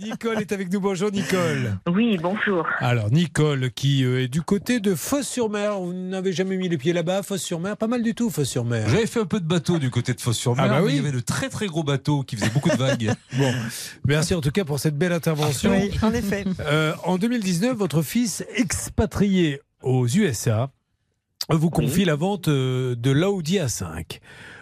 Nicole est avec nous. Bonjour Nicole. Oui, bonjour. Alors Nicole qui euh, est du côté de Fosse-sur-Mer. Vous n'avez jamais mis les pieds là-bas, Fosse-sur-Mer? Pas mal du tout, Fosse-sur-Mer. J'avais fait un peu de bateau du côté de Fosse-sur-Mer. Ah bah oui. Il y avait de très très gros bateaux qui faisaient beaucoup de vagues. Bon, merci en tout cas pour cette belle intervention. Oui, en effet. Euh, en 2019, votre fils expatrié aux USA vous confie la vente euh, de l'Audi A5.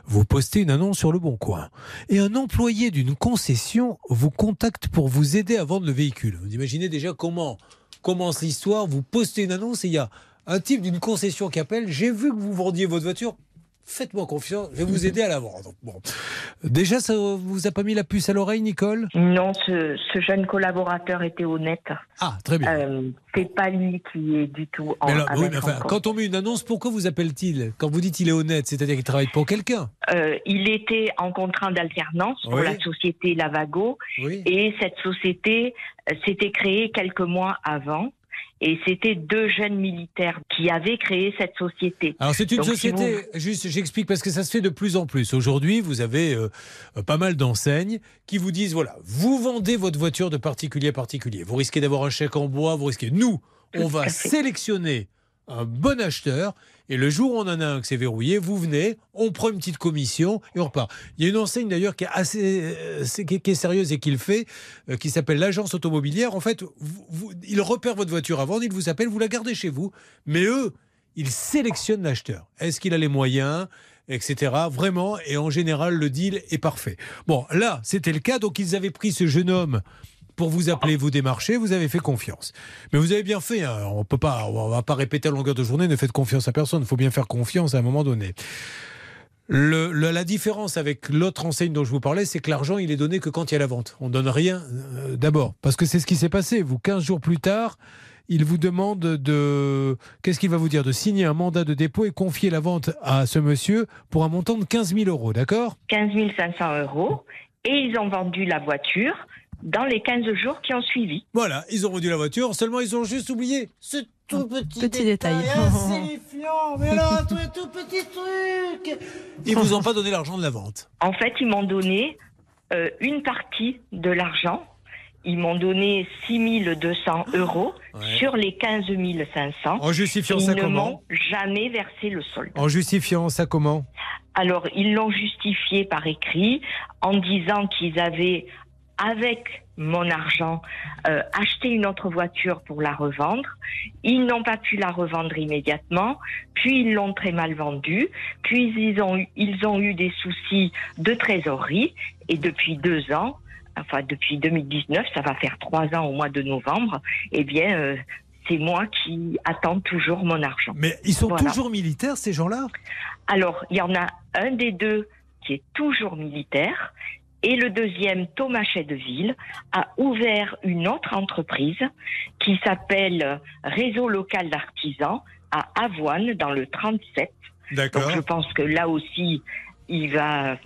Vous postez une annonce sur le Bon Coin. Et un employé d'une concession vous contacte pour vous aider à vendre le véhicule. Vous imaginez déjà comment commence l'histoire. Vous postez une annonce et il y a un type d'une concession qui appelle. J'ai vu que vous vendiez votre voiture. Faites-moi confiance, je vais vous aider à la vendre. Bon. Déjà, ça vous a pas mis la puce à l'oreille, Nicole? Non, ce, ce jeune collaborateur était honnête. Ah, très bien. Euh, c'est pas lui qui est du tout en Mais alors, oui, mais enfin, quand on met une annonce, pourquoi vous appelle-t-il? Quand vous dites il est honnête, c'est-à-dire qu'il travaille pour quelqu'un Euh, il était en contrat d'alternance pour la société Lavago Oui. et cette société euh, s'était créée quelques mois avant. Et c'était deux jeunes militaires qui avaient créé cette société. Alors c'est une Donc, si société, juste j'explique parce que ça se fait de plus en plus. Aujourd'hui, vous avez euh, euh, pas mal d'enseignes qui vous disent, voilà, vous vendez votre voiture de particulier à particulier. Vous risquez d'avoir un chèque en bois, vous risquez... Nous, on va sélectionner un bon acheteur et le jour où on en a un qui s'est verrouillé, vous venez, on prend une petite commission et on repart. Il y a une enseigne d'ailleurs qui est assez euh, c'est- qui est, sérieuse et qui le fait, euh, qui s'appelle l'agence automobilière. En fait, ils repèrent votre voiture vendre, ils vous appellent, vous la gardez chez vous, mais eux, ils sélectionnent l'acheteur. Est-ce qu'il a les moyens etc. Vraiment, et en général, le deal est parfait. Bon, là, c'était le cas, donc ils avaient pris ce jeune homme pour vous appeler, vous démarcher, vous avez fait confiance. Mais vous avez bien fait, hein, on peut pas, on va pas répéter à longueur de journée, ne faites confiance à personne, il faut bien faire confiance à un moment donné. La différence avec l'autre enseigne dont je vous parlais, c'est que l'argent, il est donné que quand il y a la vente. On donne rien euh, d'abord. Parce que c'est ce qui s'est passé. Vous, 15 jours plus tard, il vous demande de. Qu'est-ce qu'il va vous dire? De signer un mandat de dépôt et confier la vente à ce monsieur pour un montant de 15 000 euros, d'accord? 15 500 euros. Et ils ont vendu la voiture dans les 15 jours qui ont suivi. Voilà, ils ont vendu la voiture, seulement ils ont juste oublié ce tout petit, Petit détail. insignifiant. Mais alors, un tout, tout petit truc Ils vous ont pas donné l'argent de la vente. En fait, ils m'ont donné euh, une partie de l'argent. Ils m'ont donné 6 200 euros Ouais. sur les 15 500. En justifiant Ils ça ne comment m'ont jamais versé le solde. En justifiant ça comment? Alors, ils l'ont justifié par écrit en disant qu'ils avaient, avec mon argent, euh, acheté une autre voiture pour la revendre. Ils n'ont pas pu la revendre immédiatement, puis ils l'ont très mal vendue, puis ils ont, eu, ils ont eu des soucis de trésorerie, et depuis deux ans, enfin depuis 2019, ça va faire trois ans au mois de novembre, eh bien, euh, c'est moi qui attends toujours mon argent. Mais ils sont Voilà. toujours militaires, ces gens-là? Alors, il y en a un des deux qui est toujours militaire. Et le deuxième, Thomas Chedeville, a ouvert une autre entreprise qui s'appelle Réseau local d'artisans à Avoine, dans le 37. Donc D'accord. je pense que là aussi, il va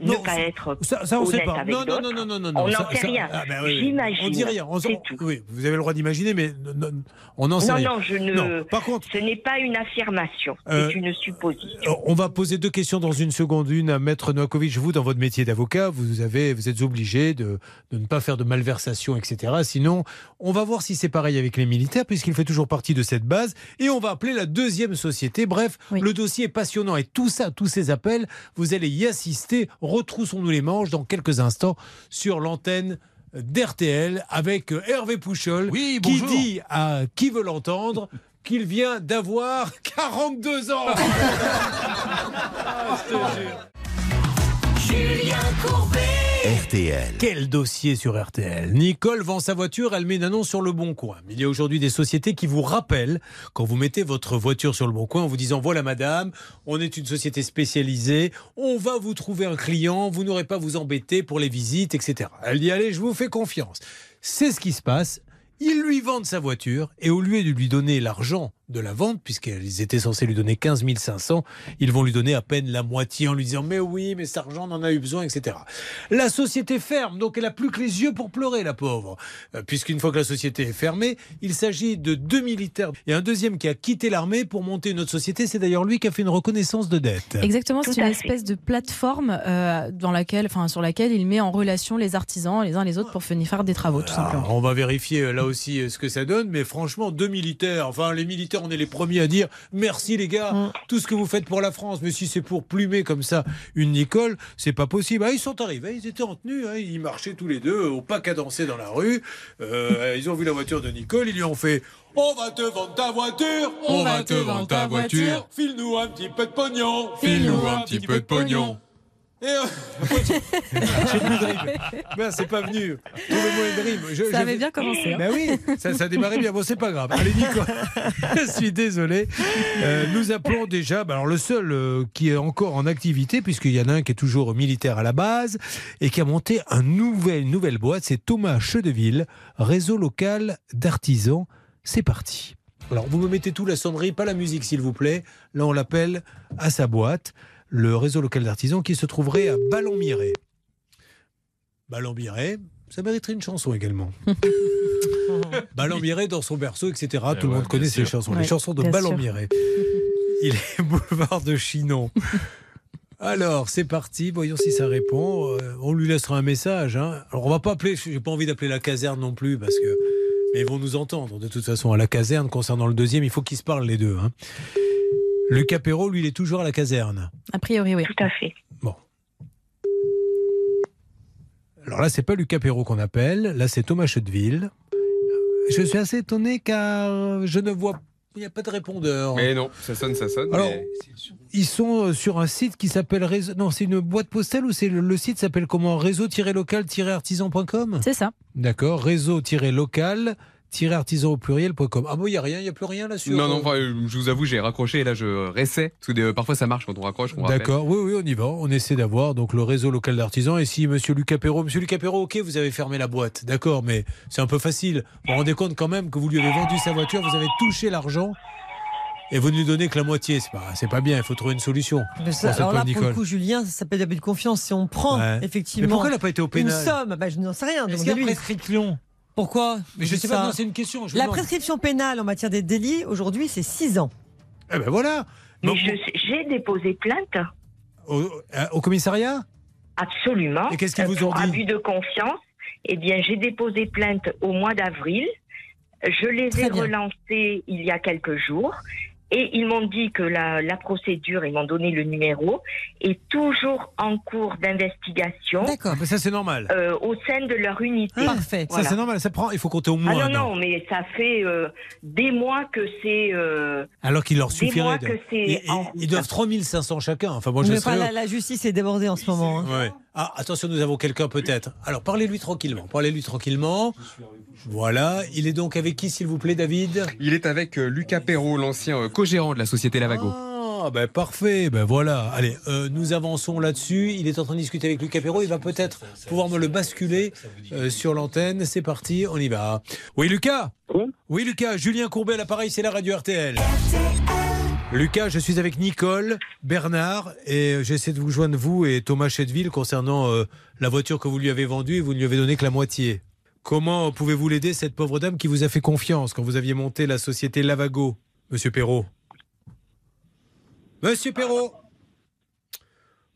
ne Non, pas ça- être Ça, ça, on sait honnête pas. avec Non, non, non, non, non, non, non. On n'en sait rien. ah, ben oui. J'imagine. On dit rien. On, C'est on- tout. oui, vous avez le droit d'imaginer, mais non, non, on n'en sait Non, rien. non, je ne. Non. Par contre, Ce n'est pas une affirmation, Euh, c'est une supposition. Euh, On va poser deux questions dans une seconde. Une à Maître Novakovic. Vous, dans votre métier d'avocat, vous, avez, vous êtes obligé de, de ne pas faire de malversation, etc. Sinon, on va voir si c'est pareil avec les militaires, puisqu'il fait toujours partie de cette base. Et on va appeler la deuxième société. Bref, Oui. le dossier est passionnant. Et tout ça, tous ces appels, vous allez y assister. Retroussons-nous les manches dans quelques instants sur l'antenne d'RTL avec euh, Hervé Pouchol Oui, qui dit à qui veut l'entendre qu'il vient d'avoir 42 ans. Ah, te jure. RTL. Quel dossier sur RTL Nicole vend sa voiture, elle met une annonce sur le Bon Coin. Il y a aujourd'hui des sociétés qui vous rappellent, quand vous mettez votre voiture sur le Bon Coin, en vous disant voilà madame, on est une société spécialisée, on va vous trouver un client, vous n'aurez pas à vous embêter pour les visites, etc. Elle dit allez, je vous fais confiance. C'est ce qui se passe. Ils lui vendent sa voiture et au lieu de lui donner l'argent de la vente, puisqu'ils étaient censés lui donner 15 500, ils vont lui donner à peine la moitié en lui disant mais oui, mais cet argent on en a eu besoin, etc. La société ferme, donc elle a plus que les yeux pour pleurer, la pauvre, euh, puisqu'une fois que la société est fermée, il s'agit de deux militaires et un deuxième qui a quitté l'armée pour monter une autre société. C'est d'ailleurs lui qui a fait une reconnaissance de dette. Exactement, c'est une espèce de plateforme euh, dans laquelle, enfin, sur laquelle il met en relation les artisans les uns les autres pour venir faire des travaux, tout simplement. Alors, on va vérifier euh, là aussi ce que ça donne, mais franchement, deux militaires, enfin les militaires, on est les premiers à dire merci les gars, Mm. tout ce que vous faites pour la France, mais si c'est pour plumer comme ça une Nicole, c'est pas possible. Ah, ils sont arrivés, ils étaient en tenue, hein, ils marchaient tous les deux au pas cadencé dans la rue, Euh, ils ont vu la voiture de Nicole, ils lui ont fait on va te vendre ta voiture, On va te vendre ta voiture. file-nous un petit peu de pognon, File-nous un petit peu de pognon. Et euh, j'ai plus de rime. Ben, c'est pas venu. Trouvez-moi une rime. Je- Ça je- avait bien commencé. hein. ben oui, ça, ça démarrait bien. Bon, c'est pas grave. Allez, Nico, je suis désolé. Euh, nous appelons déjà, ben alors le seul euh, qui est encore en activité, puisqu'il y en a un qui est toujours militaire à la base et qui a monté un nouvel, une nouvelle boîte, c'est Thomas Chedeville, réseau local d'artisans. C'est parti. Alors, vous me mettez tout la sonnerie, pas la musique, s'il vous plaît. Là, on l'appelle à sa boîte, le réseau local d'artisans qui se trouverait à Ballon-Miré. Ballon-Miré, ça mériterait une chanson également. Ballon-Miré dans son berceau, etc. Tout le monde connaît ces chansons. Ouais, les chansons de. Ballon-Miré. Il est boulevard de Chinon. Alors, c'est parti. Voyons si ça répond. Euh, on lui laissera un message. hein. Alors, on va pas appeler. J'ai pas envie d'appeler la caserne non plus parce que. Mais ils vont nous entendre. De toute façon, à la caserne, concernant le deuxième, il faut qu'ils se parlent les deux. hein. Lucas Perrault, lui, il est toujours à la caserne. A priori, oui. Tout à fait. Alors là, c'est pas Lucas Perrault qu'on appelle. Là, c'est Thomas Chedeville. Je suis assez étonné car je ne vois. Il n'y a pas de répondeur. Mais non, ça sonne, ça sonne. Alors, mais- Ils sont euh, sur un site qui s'appelle réseau. Non, c'est une boîte postale ou c'est le, le site s'appelle comment? Réseau-local-artisan.com C'est ça. D'accord. Réseau-local-artisan au pluriel.com. Ah bon, il n'y a rien, il n'y a plus rien là-dessus Non, non, enfin, euh, je vous avoue, j'ai raccroché et là je réessaie. Parce que euh, parfois ça marche quand on raccroche. D'accord, oui, oui, on y va. On essaie d'avoir donc le réseau local d'artisans. Et si Monsieur Lucas Perrault, Monsieur Lucas Perrault, ok, vous avez fermé la boîte, d'accord, mais c'est un peu facile. Vous vous rendez compte quand même que vous lui avez vendu sa voiture, vous avez touché l'argent et vous ne lui donnez que la moitié. C'est pas, c'est pas bien. Il faut trouver une solution. Mais ça- alors là, pauvre pour le Nicole. coup, Julien, ça s'appelle d'abus de confiance. Si on prend Ouais. effectivement Mais pourquoi elle n'a pas été au une pénal? somme, bah, je n'en sais rien. Est-ce qu'il y a prescription? Pourquoi Mais je sais pas, non, c'est une question. Je vous La demande. prescription pénale en matière des délits, aujourd'hui, c'est 6 ans. Eh ben voilà. Mais Donc, je sais- j'ai déposé plainte, au, euh, au commissariat? Absolument. Et qu'est-ce qu'ils euh, vous ont pour dit? Abus de confiance. Eh bien, j'ai déposé plainte au mois d'avril. Je les Très ai bien. relancés il y a quelques jours. Et ils m'ont dit que la, la procédure, ils m'ont donné le numéro, est toujours en cours d'investigation D'accord. Ah, ben Ça c'est normal. euh, au sein de leur unité. Parfait. Ça c'est normal. Ça prend. Il faut compter au moins. Ah un non, an. non, mais ça fait euh, des mois que c'est... euh, Alors qu'il leur Des suffirait. mois de- que c'est Ils, ils- ils doivent 3500 chacun. Enfin, moi je Mais la, la justice est débordée en ce moment. hein. Ouais. Ah, attention, nous avons quelqu'un peut-être. Alors, parlez-lui tranquillement. Parlez-lui tranquillement. Voilà. Il est donc avec qui, s'il vous plaît, David? Il est avec euh, Lucas Perrault, l'ancien euh, co-gérant de la société Lavago. Ah, ben parfait. Ben voilà. Allez, euh, nous avançons là-dessus. Il est en train de discuter avec Lucas Perrault. Il va peut-être pouvoir me le basculer euh, sur l'antenne. C'est parti, on y va. Oui, Lucas? Oui, Lucas. Julien Courbet l'appareil, c'est la radio RTL. Lucas, je suis avec Nicole, Bernard, et euh, j'essaie de vous joindre, vous et Thomas Chedeville, concernant euh, la voiture que vous lui avez vendue et vous ne lui avez donné que la moitié. Comment pouvez-vous l'aider, cette pauvre dame qui vous a fait confiance quand vous aviez monté la société Lavago, Monsieur Perrault? Monsieur Perrault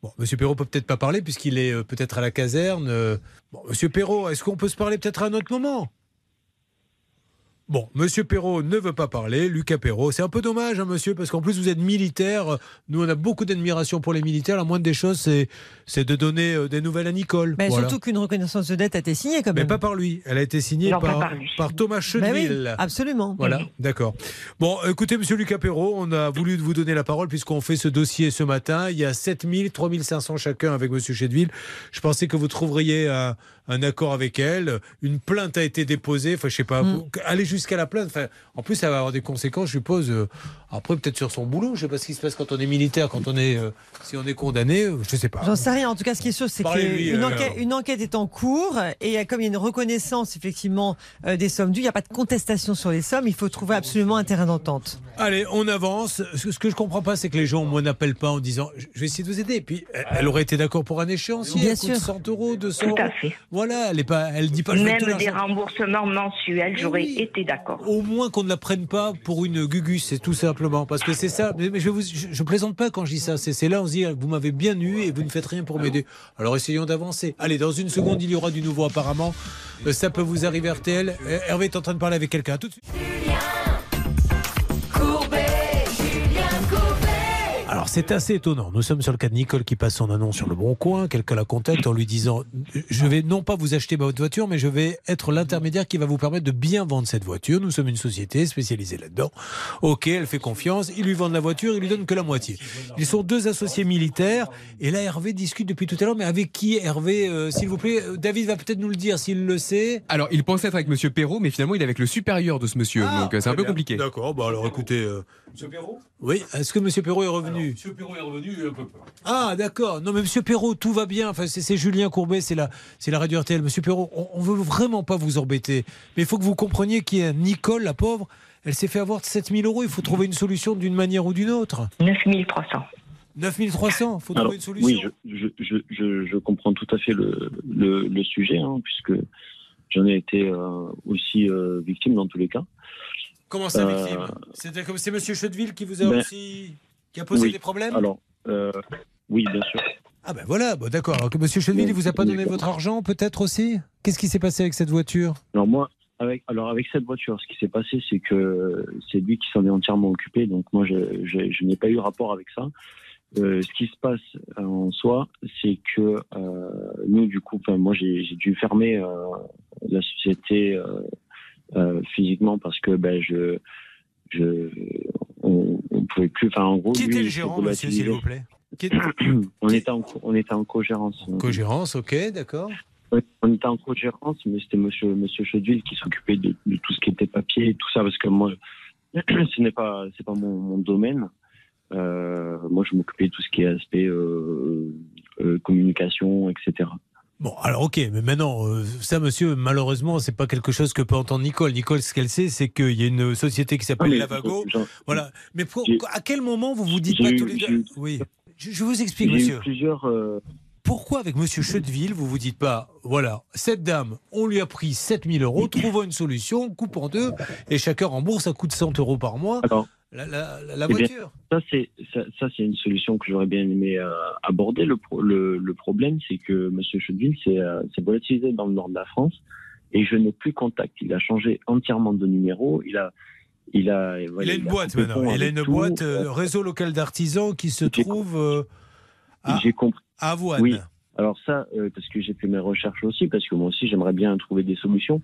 Bon, Monsieur Perrault peut peut-être pas parler puisqu'il est euh, peut-être à la caserne. Monsieur Perrault, est-ce qu'on peut se parler peut-être à un autre moment? Bon, Monsieur Perrault ne veut pas parler. Lucas Perrault, c'est un peu dommage, hein, Monsieur, parce qu'en plus vous êtes militaire. Nous, on a beaucoup d'admiration pour les militaires. La moindre des choses, c'est, c'est de donner euh, des nouvelles à Nicole. Mais Voilà. surtout qu'une reconnaissance de dette a été signée quand Mais même. pas par lui. Elle a été signée Non, par, par lui. par Thomas Bah oui, Chedeville. absolument. Voilà, d'accord. Bon, écoutez, monsieur Lucas Perrault, on a voulu vous donner la parole puisqu'on fait ce dossier ce matin. Il y a 7000, 3500 chacun avec monsieur Chedeville. Je pensais que vous trouveriez un, un accord avec elle. Une plainte a été déposée. Enfin, je sais pas. Mm. Allez jusqu'à la plainte. Enfin, en plus, ça va avoir des conséquences, je suppose. euh, après, peut-être sur son boulot. Je sais pas ce qui se passe quand on est militaire, quand on est, euh, si on est condamné. euh, Je sais pas. J'en sais rien. En tout cas, ce qui est sûr, c'est qu'une enquête, alors. une enquête est en cours et comme il y a une reconnaissance effectivement des sommes dues, il n'y a pas de contestation sur les sommes. Il faut trouver absolument un terrain d'entente. Allez, on avance. Ce que je comprends pas, c'est que les gens, moi, n'appellent pas en disant je vais essayer de vous aider. Et puis, elle- aurait été d'accord pour un échéancier. Bien elle coûte sûr. 100 euros, 200 Tout euros. à fait. Voilà, elle est pas, elle dit pas je veux Même tout des remboursements mensuels, j'aurais Oui. été d'accord. Au moins qu'on ne la prenne pas pour une gugus, c'est tout simplement. Parce que c'est ça. Mais je, vous, je, je plaisante pas quand je dis ça. C'est c'est là, on se dit, vous m'avez bien eu et vous ne faites rien pour m'aider. Alors essayons d'avancer. Allez, dans une seconde, il y aura du nouveau apparemment. Euh, Ça peut vous arriver, RTL. Euh, Hervé est en train de parler avec quelqu'un. Tout de suite. C'est assez étonnant. Nous sommes sur le cas de Nicole qui passe son annonce sur le bon coin. Quelqu'un la contacte en lui disant Je vais non pas vous acheter votre voiture, mais je vais être l'intermédiaire qui va vous permettre de bien vendre cette voiture. Nous sommes une société spécialisée là-dedans. Ok, elle fait confiance. Ils lui vendent la voiture, ils lui donnent que la moitié. Ils sont deux associés militaires. Et là, Hervé discute depuis tout à l'heure. Mais avec qui, Hervé euh, S'il vous plaît, euh, David va peut-être nous le dire s'il le sait. Alors, il pensait être avec Monsieur Perrault, mais finalement, il est avec le supérieur de ce monsieur. Ah, donc, euh, c'est un peu bien. compliqué. D'accord. Bah alors écoutez. Monsieur Perrault Oui. Est-ce que Monsieur Perrault est revenu? Monsieur Perrault est revenu, il a un peu peur. Ah, d'accord. Non, mais Monsieur Perrault, tout va bien. Enfin, c'est c'est Julien Courbet, c'est la, c'est la radio RTL. Monsieur Perrault, on, on veut vraiment pas vous embêter. Mais il faut que vous compreniez qu'il y a Nicole, la pauvre, elle s'est fait avoir 7000 euros. Il faut trouver une solution d'une manière ou d'une autre. 9300. 9300, il faut Alors, trouver une solution. oui, je, je, je, je, je comprends tout à fait le, le, le sujet, hein, puisque j'en ai été euh, aussi euh, victime dans tous les cas. Comment ça, Euh, victime? C'est comme c'est Monsieur Chedeville qui vous a ben, aussi, qui a posé oui. des problèmes. Alors, euh, oui, bien sûr. Ah ben voilà, bon, d'accord. Alors que Monsieur Chedeville, il vous a pas donné votre argent, peut-être aussi? Qu'est-ce qui s'est passé avec cette voiture? Alors moi, avec, alors avec cette voiture, ce qui s'est passé, c'est que c'est lui qui s'en est entièrement occupé, donc moi, je, je, je n'ai pas eu rapport avec ça. Euh, ce qui se passe euh, en soi, c'est que euh, nous, du coup, moi, j'ai dû fermer euh, la société physiquement parce que ben, je, je, on, on pouvait plus. Enfin, en gros, Qui lui, était le gérant, monsieur, s'il vous plaît? Qui- on était en, on était en cogérance. Cogérance, ok, d'accord. On était en cogérance, mais c'était monsieur, monsieur Chedeville qui s'occupait de, de tout ce qui était papier et tout ça, parce que moi, ce n'est pas, c'est pas mon, mon domaine. Euh, moi, je m'occupais de tout ce qui est aspect euh, euh, communication, etc. Bon, alors ok, mais maintenant, euh, ça, monsieur, malheureusement, c'est pas quelque chose que peut entendre Nicole. Nicole, ce qu'elle sait, c'est qu'il y a une société qui Ah, s'appelle mais Lavago. Voilà. Mais pour- à quel moment vous vous dites pas eu- tous les deux eu- Oui. Je, je vous explique, J'ai eu monsieur. plusieurs. euh, Pourquoi avec monsieur Chedeville, vous vous dites pas, voilà, cette dame, on lui a pris 7000 euros, trouvons une solution, coupe en deux, et chacun rembourse à coût de 100 euros par mois alors, la, la- la- la Eh bien, voiture. ça, c'est ça, ça, une solution que j'aurais bien aimé euh, aborder. Le, pro- le, le problème, c'est que monsieur Chedeville s'est euh, volatilisé dans le nord de la France et je n'ai plus contact. Il a changé entièrement de numéro. Il a, il a, Il a une il boîte maintenant. Il a une tout. boîte, euh, réseau local d'artisans qui se trouve euh, à, à Avoine. Oui. Alors ça, euh, parce que j'ai fait mes recherches aussi, parce que moi aussi j'aimerais bien trouver des solutions.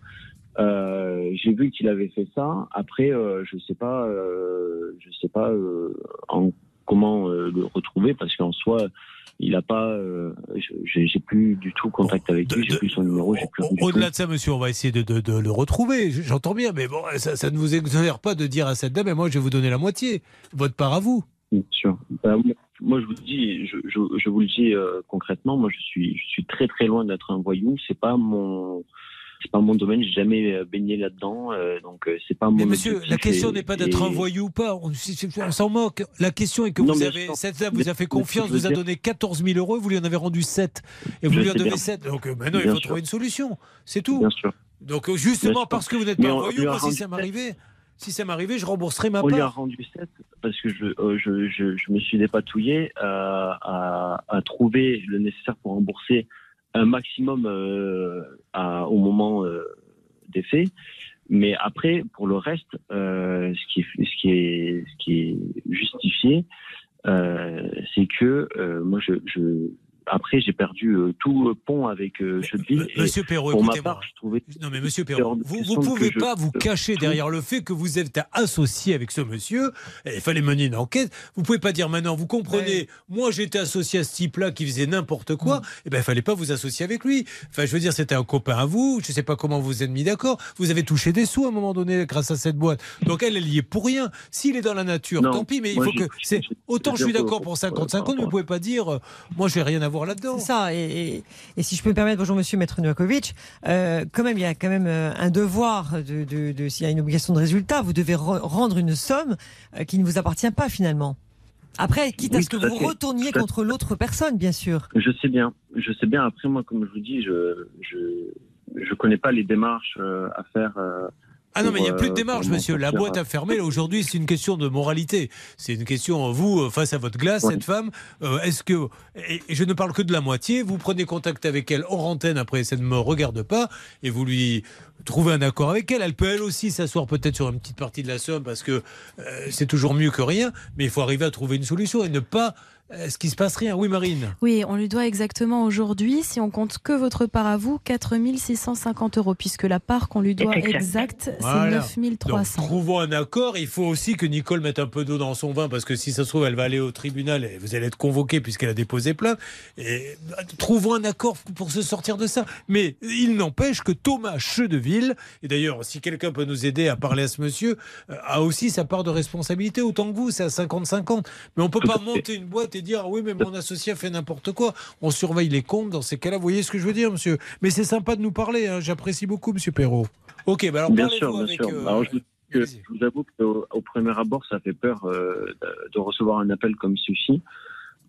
Euh, j'ai vu qu'il avait fait ça. Après, euh, je sais pas, euh, je sais pas en, comment le retrouver, parce qu'en soi, il a pas. je- j'ai plus du tout contact Bon, avec de- lui. J'ai plus son numéro. Au-delà de ça, monsieur, on va essayer de, de- de le retrouver. J'entends bien, mais bon, ça, ça ne vous exonère pas de dire à cette dame, mais moi, je vais vous donner la moitié. Votre part à vous. Bien sûr. Bah, moi- je vous dis, je, je, je vous le dis concrètement. Moi, je suis, je suis très très loin d'être un voyou. C'est pas mon, c'est pas mon domaine. J'ai jamais euh, baigné là-dedans. euh, donc, euh, c'est pas mon. Mais monsieur, la question n'est pas d'être un voyou ou pas. On, s'en moque. La question est que Non, vous avez, cette dame vous a fait confiance, vous a donné 14 000 euros, vous lui en avez rendu 7. Et vous Je lui en bien. 7. Donc maintenant, il faut sûr. trouver une solution. C'est tout. Bien sûr. Donc justement, Bien sûr. parce que vous n'êtes pas un voyou, moi, si ça m'arrivait, si ça m'arrivait, je rembourserais ma On lui a part. rendu 7 parce que je, euh, je, je, je me suis dépatouillé euh, à, à trouver le nécessaire pour rembourser un maximum euh, au moment euh, des faits. Mais après, pour le reste, euh, ce, qui est, justifié, c'est que moi, je, après, j'ai perdu euh, tout euh, pont avec euh, Et Monsieur Perrault, pour ma écoutez-moi. part, je trouvais. Non mais Monsieur Perrault, vous vous pouvez je- pas vous cacher derrière le fait que vous êtes associé avec ce monsieur. Il fallait mener une enquête. Vous pouvez pas dire maintenant, vous comprenez, moi j'étais associé à ce type-là qui faisait n'importe quoi. Et ben il fallait pas vous associer avec lui. Enfin je veux dire, c'était un copain à vous. Je sais pas comment vous vous êtes mis d'accord. Vous avez touché des sous à un moment donné grâce à cette boîte. Donc elle, elle y est pour rien. S'il est dans la nature, Non, tant pis. Mais il faut j'ai- que c'est j'ai- autant je suis d'accord pour euh, 50-50, par mais vous pouvez pas dire, euh, moi je vais rien là-dedans. C'est ça. Et, et- et si je peux me permettre, bonjour Monsieur Maître Novakovic, euh, quand même, il y a quand même euh, un devoir de, de, de- s'il y a une obligation de résultat, vous devez re- rendre une somme euh, qui ne vous appartient pas finalement. Après, quitte à Oui, ce que vous fait. retourniez Tout contre l'autre personne, bien sûr. Je sais bien, je sais bien. Après, moi, comme je vous dis, je je je connais pas les démarches euh, à faire. euh, Ah non, mais il n'y a plus de euh, démarche, monsieur. La boîte à fermer, là, aujourd'hui, c'est une question de moralité. C'est une question, vous, euh, face à votre glace, cette femme, euh, est-ce que. Et et je ne parle que de la moitié, vous prenez contact avec elle hors antenne, après, ça ne me regarde pas, et vous lui trouvez un accord avec elle. Elle peut, elle aussi, s'asseoir peut-être sur une petite partie de la somme, parce que euh, c'est toujours mieux que rien, mais il faut arriver à trouver une solution et ne pas. Est-ce qu'il se passe rien? Oui, Marine. Oui, on lui doit exactement aujourd'hui, si on compte que votre part à vous, 4 650 euros, puisque la part qu'on lui doit Exact. exacte, Voilà. c'est 9 Donc, 300. trouvons un accord. Il faut aussi que Nicole mette un peu d'eau dans son vin, parce que si ça se trouve, elle va aller au tribunal et vous allez être convoqué puisqu'elle a déposé plainte. Et bah, trouvons un accord pour se sortir de ça. Mais il n'empêche que Thomas Chedeville, et d'ailleurs, si quelqu'un peut nous aider à parler à ce monsieur, euh, a aussi sa part de responsabilité, autant que vous, c'est à 50-50. Mais on peut Tout pas monter une boîte et dire, ah oui, mais mon associé a fait n'importe quoi. On surveille les comptes dans ces cas-là. Vous voyez ce que je veux dire, monsieur? Mais c'est sympa de nous parler. hein. J'apprécie beaucoup, monsieur Perrault. Ok, bah alors Bien sûr, bien avec, sûr. euh, Alors, je vous, que- allez-y. je vous avoue qu'au au premier abord, ça fait peur euh, de, de recevoir un appel comme celui-ci.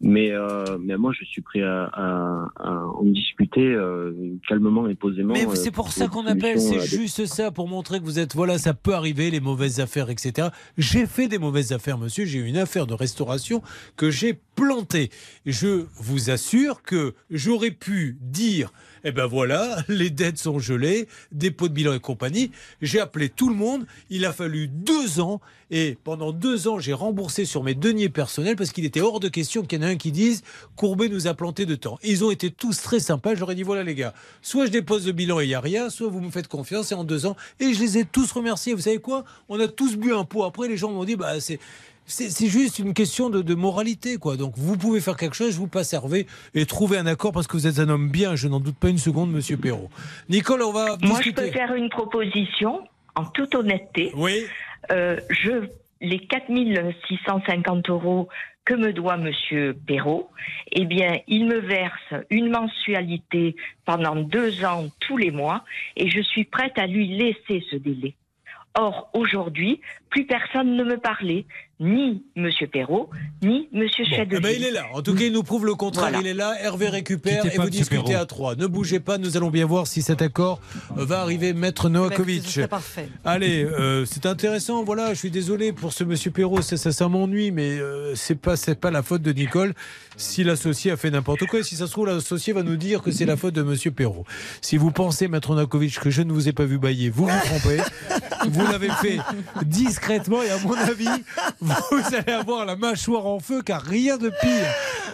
Mais, euh, mais moi, je suis prêt à, à, à en discuter euh, calmement et posément. Mais euh, c'est pour ça qu'on appelle, c'est euh, juste ça, pour montrer que vous êtes, voilà, ça peut arriver, les mauvaises affaires, etc. J'ai fait des mauvaises affaires, monsieur, j'ai eu une affaire de restauration que j'ai plantée. Je vous assure que j'aurais pu dire, eh ben voilà, les dettes sont gelées, dépôt de bilan et compagnie. J'ai appelé tout le monde, il a fallu deux ans, et pendant deux ans, j'ai remboursé sur mes deniers personnels parce qu'il était hors de question qu'il y en ait un qui dise Courbet nous a planté de temps. Et ils ont été tous très sympas. J'aurais dit voilà les gars, soit je dépose le bilan et il n'y a rien, soit vous me faites confiance et en deux ans. Et je les ai tous remerciés. Vous savez quoi? On a tous bu un pot. Après, les gens m'ont dit bah c'est. C'est juste une question de, de moralité, quoi. Donc, vous pouvez faire quelque chose, vous passe Hervé et trouver un accord parce que vous êtes un homme bien. Je n'en doute pas une seconde, Monsieur Perrault. Nicole, on va Moi, je peux faire une proposition en toute honnêteté. Oui. Euh, je, les 4650 euros que me doit Monsieur Perrault, eh bien, il me verse une mensualité pendant deux ans tous les mois et je suis prête à lui laisser ce délai. Or, aujourd'hui, plus personne ne me parlait, ni Monsieur Perrault, ni Monsieur Bon, Chedeville. eh ben, il est là. En tout cas, il nous prouve le contraire. Voilà. Il est là. Hervé récupère Quittez et vous discutez Perrault. à trois. Ne bougez pas. Nous allons bien voir si cet accord euh, va arriver. Maître ce serait parfait. Allez, euh, c'est intéressant. Voilà, je suis désolé pour ce monsieur Perrault, ça, ça, ça m'ennuie, mais euh, c'est pas c'est pas la faute de Nicole. Si l'associé a fait n'importe quoi, et si ça se trouve l'associé va nous dire que c'est la faute de monsieur Perrault. Si vous pensez, maître Nakovic, que je ne vous ai pas vu bailler, vous vous trompez. Vous l'avez fait discrètement et à mon avis, vous allez avoir la mâchoire en feu, car rien de pire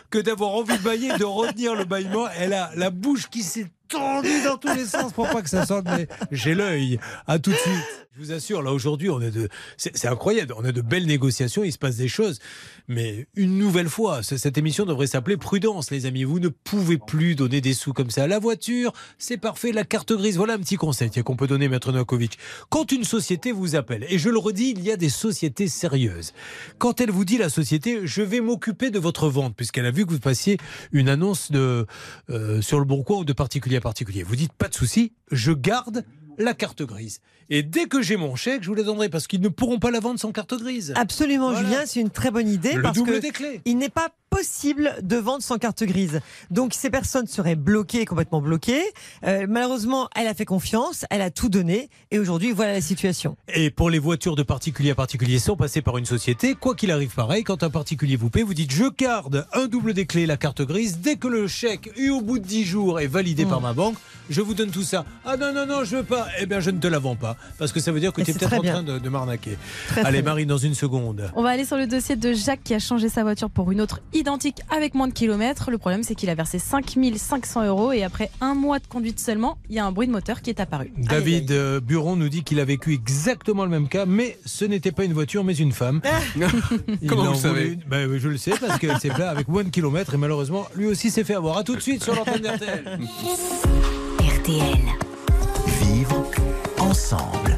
que d'avoir envie de bailler de retenir le bâillement. Elle a la bouche qui s'est tendue dans tous les sens pour pas que ça sorte, mais j'ai l'œil. À tout de suite. Je vous assure, là aujourd'hui, on est de, c'est incroyable. On a de belles négociations, il se passe des choses. Mais une nouvelle fois, ce- cette émission devrait s'appeler Prudence, les amis. Vous ne pouvez plus donner des sous comme ça à la voiture. C'est parfait. La carte grise. Voilà un petit conseil qu'on peut donner, Maître Novakovic. Quand une société vous appelle, et je le redis, il y a des sociétés sérieuses. Quand elle vous dit, la société, je vais m'occuper de votre vente, puisqu'elle a vu que vous passiez une annonce de, euh, sur le bon coin ou de particulier particulier. Vous dites, pas de souci, je garde la carte grise. Et dès que j'ai mon chèque, je vous la donnerai parce qu'ils ne pourront pas la vendre sans carte grise. Absolument, Voilà. Julien, c'est une très bonne idée le parce double que des clés. il n'est pas possible de vendre sans carte grise. Donc ces personnes seraient bloquées, complètement bloquées. Euh, malheureusement, elle a fait confiance, elle a tout donné, et aujourd'hui, voilà la situation. Et pour les voitures de particulier à particulier sans passer par une société, quoi qu'il arrive pareil, quand un particulier vous paie, vous dites je garde un double des clés, la carte grise. Dès que le chèque, eu au bout de 10 jours, est validé par ma banque, je vous donne tout ça. Ah non, non, non, je veux pas. Pas, eh bien je ne te la vends pas. Parce que ça veut dire que Et tu es peut-être en train de, de m'arnaquer. Allez, bien. Marie, dans une seconde. On va aller sur le dossier de Jacques qui a changé sa voiture pour une autre identique avec moins de kilomètres. Le problème, c'est qu'il a versé 5500 euros et après un mois de conduite seulement, il y a un bruit de moteur qui est apparu. David euh, Buron nous dit qu'il a vécu exactement le même cas, mais ce n'était pas une voiture, mais une femme. Il Comment en vous savez Ben Je le sais parce qu'elle s'est plaint avec moins de kilomètres et malheureusement, lui aussi s'est fait avoir. À tout de suite sur l'antenne d'RTL. RTL. Ensemble.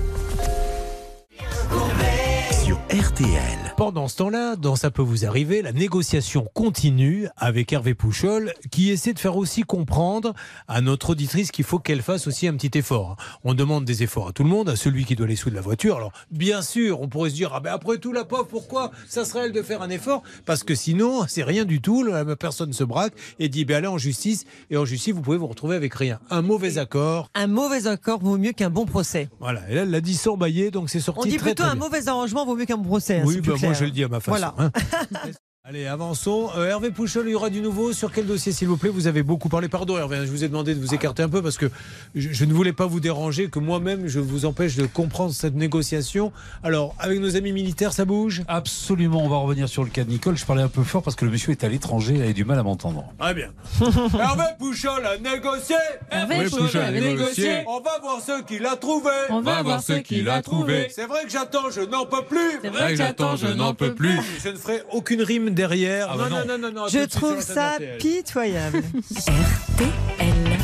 Sur RTL. Pendant ce temps-là, dans Ça peut vous arriver, la négociation continue avec Hervé Pouchol qui essaie de faire aussi comprendre à notre auditrice qu'il faut qu'elle fasse aussi un petit effort. On demande des efforts à tout le monde, à celui qui doit les sous de la voiture. Alors, bien sûr, on pourrait se dire, ah ben après tout, la pauvre, pourquoi ça serait elle de faire un effort? Parce que sinon, c'est rien du tout. La personne se braque et dit, ben allez en justice. Et en justice, vous pouvez vous retrouver avec rien. Un mauvais accord. Un mauvais accord vaut mieux qu'un bon procès. Voilà. Et là, elle l'a dit sans bailler, donc c'est sorti On dit plutôt très un bien. mauvais arrangement vaut mieux qu'un bon procès. hein, Oui, moi je le dis à ma façon. Voilà. hein. Allez, avançons. Euh, Hervé Pouchol, il y aura du nouveau. Sur quel dossier, s'il vous plaît? Vous avez beaucoup parlé. Pardon, Hervé, hein, je vous ai demandé de vous écarter un peu parce que je, je ne voulais pas vous déranger, que moi-même, je vous empêche de comprendre cette négociation. Alors, avec nos amis militaires, ça bouge? Absolument, on va revenir sur le cas de Nicole. Je parlais un peu fort parce que le monsieur est à l'étranger, il avait du mal à m'entendre. Très bien. Hervé Pouchol a négocié Hervé Pouchol Pouchol a négocié. On va voir ceux qu'il a trouvé On va voir ce qu'il a trouvé. C'est vrai que j'attends, je n'en peux plus C'est vrai que j'attends, je n'en peux plus. Je ne ferai aucune rime derrière. Ah bah non, non. non, non, non, non, Je trouve ça RTL. pitoyable. RTL.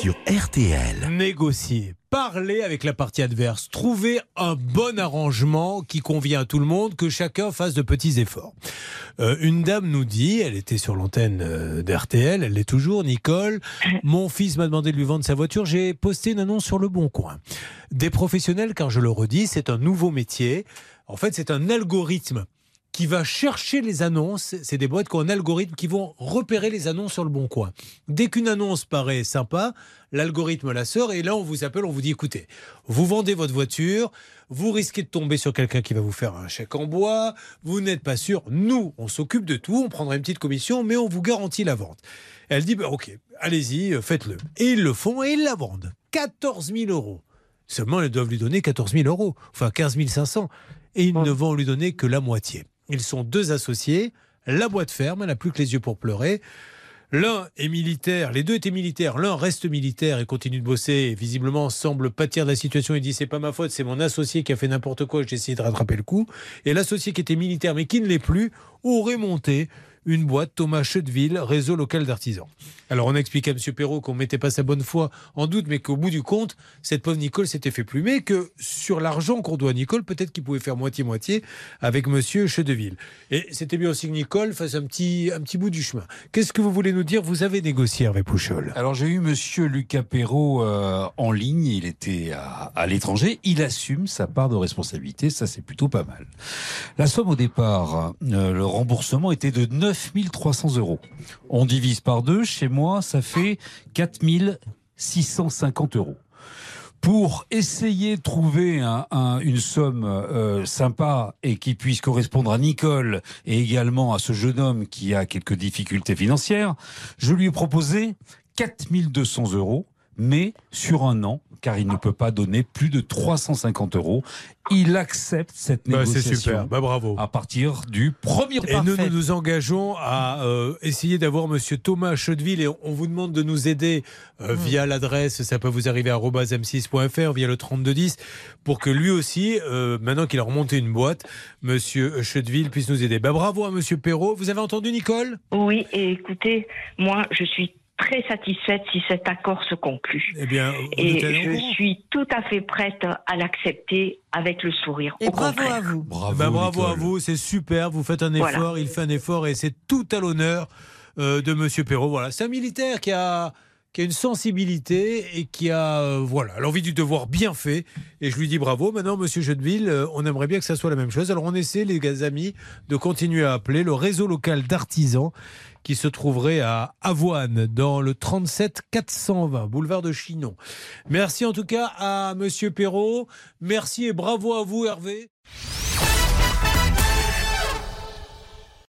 Sur RTL. Négocier, parler avec la partie adverse, trouver un bon arrangement qui convient à tout le monde, que chacun fasse de petits efforts. Euh, une dame nous dit, elle était sur l'antenne euh, d'RTL, elle l'est toujours, Nicole, mon fils m'a demandé de lui vendre sa voiture, j'ai posté une annonce sur le bon coin. Des professionnels, car je le redis, c'est un nouveau métier. En fait, c'est un algorithme qui va chercher les annonces. C'est des boîtes qui ont un algorithme qui vont repérer les annonces sur le bon coin. Dès qu'une annonce paraît sympa, l'algorithme la sort et là on vous appelle, on vous dit écoutez, vous vendez votre voiture, vous risquez de tomber sur quelqu'un qui va vous faire un chèque en bois, vous n'êtes pas sûr, nous on s'occupe de tout, on prendra une petite commission mais on vous garantit la vente. Elle dit bah, ok, allez-y, faites-le. Et ils le font et ils la vendent. 14 000 euros. Seulement, ils doivent lui donner 14 000 euros, enfin 15 500. Et ils ne vont lui donner que la moitié. Ils sont deux associés. La boîte ferme, elle n'a plus que les yeux pour pleurer. L'un est militaire, les deux étaient militaires. L'un reste militaire et continue de bosser. Et visiblement, semble pâtir de la situation. Il dit c'est pas ma faute, c'est mon associé qui a fait n'importe quoi. J'ai essayé de rattraper le coup. Et l'associé qui était militaire mais qui ne l'est plus aurait monté une boîte Thomas Chedeville, réseau local d'artisans. Alors on a expliqué à M. Perrault qu'on mettait pas sa bonne foi en doute, mais qu'au bout du compte, cette pauvre Nicole s'était fait plumer, que sur l'argent qu'on doit à Nicole, peut-être qu'il pouvait faire moitié-moitié avec M. Chedeville. Et c'était bien aussi que Nicole fasse un petit, un petit bout du chemin. Qu'est-ce que vous voulez nous dire? Vous avez négocié avec Pouchol. Alors j'ai eu Monsieur Lucas Perrault euh, en ligne, il était à, l'étranger, il assume sa part de responsabilité, ça c'est plutôt pas mal. La somme au départ, euh, le remboursement était de 9300 euros. On divise par deux, chez moi ça fait 4650 euros. Pour essayer de trouver un- un- une somme euh, sympa et qui puisse correspondre à Nicole et également à ce jeune homme qui a quelques difficultés financières, je lui ai proposé 4200 euros, mais sur un an, car il ne peut pas donner plus de 350 euros. Il accepte cette Bah, c'est super, bah, bravo. à partir du 1er Et nous, nous nous engageons à euh, essayer d'avoir Monsieur Thomas Chedeville et on vous demande de nous aider euh, via l'adresse, ça peut vous arriver à m6.fr, via le 3210, pour que lui aussi, euh, maintenant qu'il a remonté une boîte, Monsieur Chedeville puisse nous aider. Bah, bravo à Monsieur Perrault. Vous avez entendu Nicole? Oui, et écoutez, moi, je suis très satisfaite si cet accord se conclut. Eh bien, Et je suis tout à fait prête à l'accepter avec le sourire. Et Au bravo contraire. à vous. Bravo, Bah, bravo à vous, c'est super. Vous faites un effort, Voilà. il fait un effort et c'est tout à l'honneur euh, de Monsieur Perrault. Voilà, c'est un militaire qui a qui a une sensibilité et qui a euh, voilà l'envie du devoir bien fait. Et je lui dis bravo. Maintenant, Monsieur Jeudeville, euh, on aimerait bien que ça soit la même chose. Alors on essaie, les gars amis, de continuer à appeler le réseau local d'artisans qui se trouverait à Avoine, dans le 37 420, boulevard de Chinon. Merci en tout cas à Monsieur Perrault. Merci et bravo à vous, Hervé.